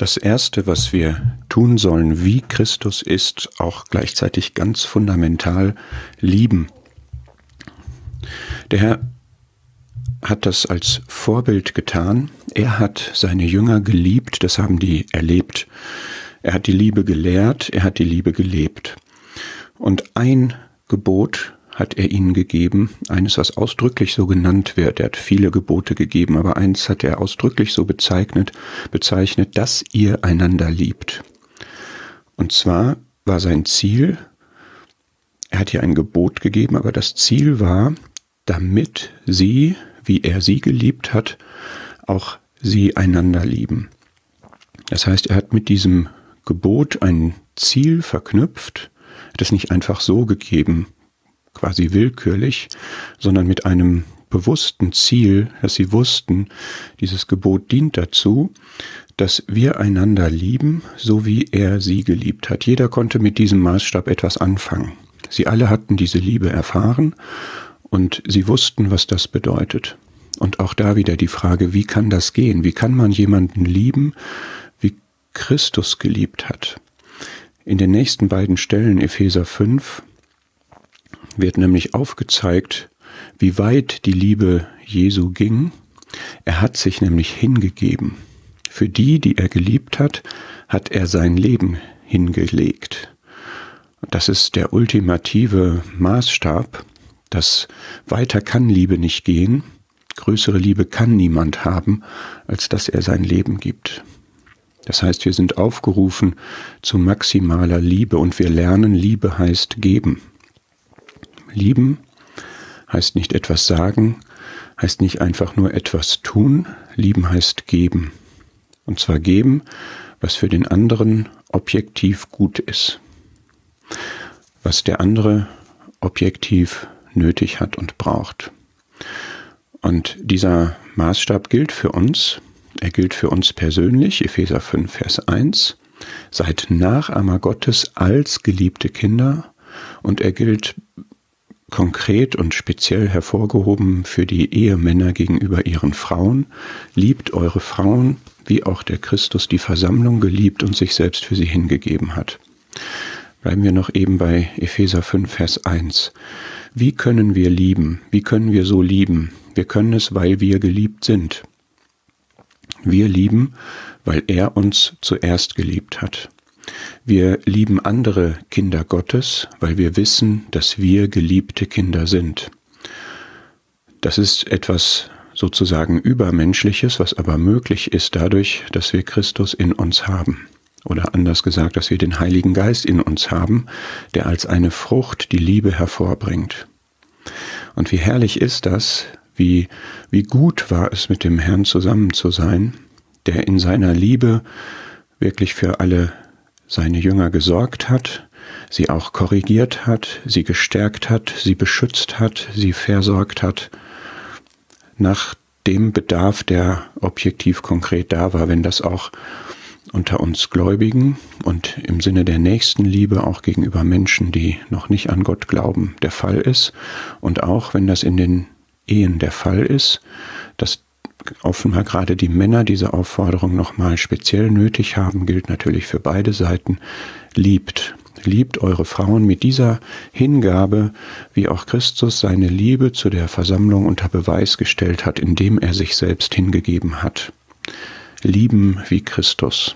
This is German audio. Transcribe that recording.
Das Erste, was wir tun sollen, wie Christus ist, auch gleichzeitig ganz fundamental lieben. Der Herr hat das als Vorbild getan. Er hat seine Jünger geliebt, das haben die erlebt. Er hat die Liebe gelehrt, er hat die Liebe gelebt. Und ein Gebot hat er ihnen gegeben, eines, was ausdrücklich so genannt wird. Er hat viele Gebote gegeben, aber eins hat er ausdrücklich so bezeichnet, bezeichnet, dass ihr einander liebt. Und zwar war sein Ziel, er hat hier ein Gebot gegeben, aber das Ziel war, damit sie, wie er sie geliebt hat, auch sie einander lieben. Das heißt, er hat mit diesem Gebot ein Ziel verknüpft, hat es nicht einfach so gegeben, quasi willkürlich, sondern mit einem bewussten Ziel, dass sie wussten, dieses Gebot dient dazu, dass wir einander lieben, so wie er sie geliebt hat. Jeder konnte mit diesem Maßstab etwas anfangen. Sie alle hatten diese Liebe erfahren und sie wussten, was das bedeutet. Und auch da wieder die Frage, wie kann das gehen? Wie kann man jemanden lieben, wie Christus geliebt hat? In den nächsten beiden Stellen, Epheser 5 wird nämlich aufgezeigt, wie weit die Liebe Jesu ging. Er hat sich nämlich hingegeben. Für die, die er geliebt hat, hat er sein Leben hingelegt. Das ist der ultimative Maßstab, dass weiter kann Liebe nicht gehen, größere Liebe kann niemand haben, als dass er sein Leben gibt. Das heißt, wir sind aufgerufen zu maximaler Liebe und wir lernen, Liebe heißt geben. Lieben heißt nicht etwas sagen, heißt nicht einfach nur etwas tun, lieben heißt geben. Und zwar geben, was für den anderen objektiv gut ist, was der andere objektiv nötig hat und braucht. Und dieser Maßstab gilt für uns, er gilt für uns persönlich, Epheser 5, Vers 1, seid Nachahmer Gottes als geliebte Kinder. Und er gilt konkret und speziell hervorgehoben für die Ehemänner gegenüber ihren Frauen. Liebt eure Frauen, wie auch der Christus die Versammlung geliebt und sich selbst für sie hingegeben hat. Bleiben wir noch eben bei Epheser 5, Vers 1. Wie können wir lieben? Wie können wir so lieben? Wir können es, weil wir geliebt sind. Wir lieben, weil er uns zuerst geliebt hat. Wir lieben andere Kinder Gottes, weil wir wissen, dass wir geliebte Kinder sind. Das ist etwas sozusagen Übermenschliches, was aber möglich ist dadurch, dass wir Christus in uns haben. Oder anders gesagt, dass wir den Heiligen Geist in uns haben, der als eine Frucht die Liebe hervorbringt. Und wie herrlich ist das, wie, wie gut war es, mit dem Herrn zusammen zu sein, der in seiner Liebe wirklich für alle seine Jünger gesorgt hat, sie auch korrigiert hat, sie gestärkt hat, sie beschützt hat, sie versorgt hat, nach dem Bedarf, der objektiv konkret da war, wenn das auch unter uns Gläubigen und im Sinne der Nächstenliebe auch gegenüber Menschen, die noch nicht an Gott glauben, der Fall ist und auch wenn das in den Ehen der Fall ist, offenbar gerade die Männer diese Aufforderung nochmal speziell nötig haben, gilt natürlich für beide Seiten, liebt. Liebt eure Frauen mit dieser Hingabe, wie auch Christus seine Liebe zu der Versammlung unter Beweis gestellt hat, indem er sich selbst hingegeben hat. Lieben wie Christus.